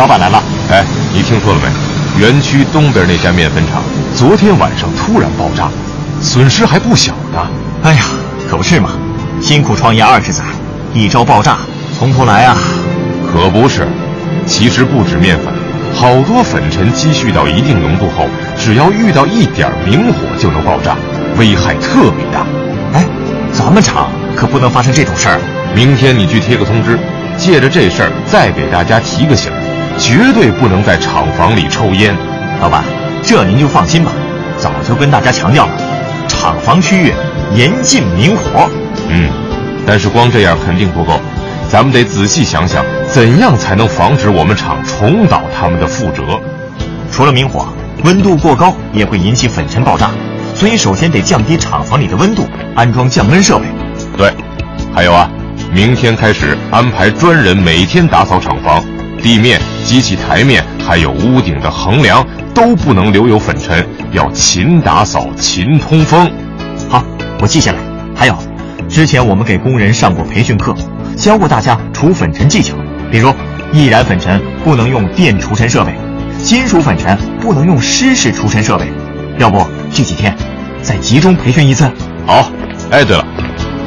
老板来了。哎，你听说了没？园区东边那家面粉厂昨天晚上突然爆炸，损失还不小呢。哎呀，可不是嘛，辛苦创业二十载，一朝爆炸，从头来啊。可不是，其实不止面粉，好多粉尘积蓄到一定浓度后，只要遇到一点明火就能爆炸，危害特别大。哎，咱们厂可不能发生这种事儿。明天你去贴个通知，借着这事儿再给大家提个醒，绝对不能在厂房里抽烟。老板，这您就放心吧，早就跟大家强调了，厂房区域严禁明火。嗯，但是光这样肯定不够，咱们得仔细想想，怎样才能防止我们厂重蹈他们的覆辙。除了明火，温度过高也会引起粉尘爆炸，所以首先得降低厂房里的温度，安装降温设备。对，还有啊。明天开始安排专人每天打扫厂房，地面、机器台面还有屋顶的横梁都不能留有粉尘，要勤打扫、勤通风。好，我记下来。还有，之前我们给工人上过培训课，教过大家除粉尘技巧，比如易燃粉尘不能用电除尘设备，金属粉尘不能用湿式除尘设备。要不这几天再集中培训一次？好。哎，对了。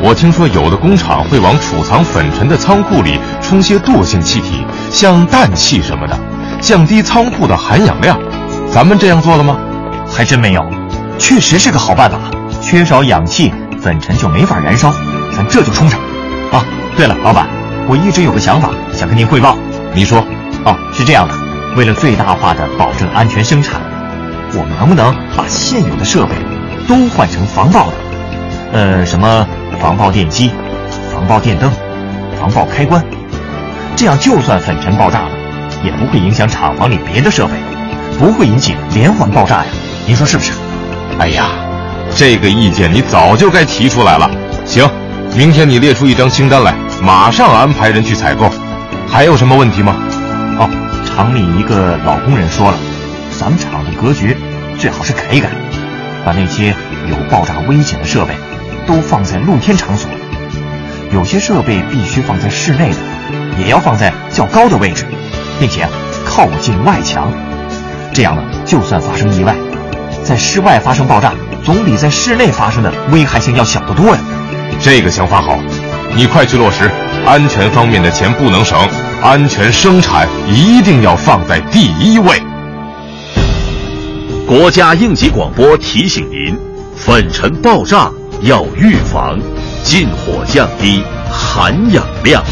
我听说有的工厂会往储藏粉尘的仓库里充些惰性气体，像氮气什么的，降低仓库的含氧量。咱们这样做了吗？还真没有。确实是个好办法。缺少氧气，粉尘就没法燃烧，咱这就充上。啊，对了，老板，我一直有个想法想跟您汇报。你说。哦，是这样的，为了最大化的保证安全生产，我们能不能把现有的设备都换成防爆的？呃，什么？防爆电机、防爆电灯、防爆开关，这样就算粉尘爆炸了，也不会影响厂房里别的设备，不会引起连环爆炸呀。您说是不是？哎呀，这个意见你早就该提出来了。行，明天你列出一张清单来，马上安排人去采购。还有什么问题吗？哦，厂里一个老工人说了，咱们厂的格局最好是改一改，把那些有爆炸危险的设备。都放在露天场所，有些设备必须放在室内的，也要放在较高的位置，并且靠近外墙。这样呢，就算发生意外，在室外发生爆炸，总比在室内发生的危害性要小得多呀。这个想法好，你快去落实。安全方面的钱不能省，安全生产一定要放在第一位。国家应急广播提醒您：粉尘爆炸。要预防，禁火降低含氧量。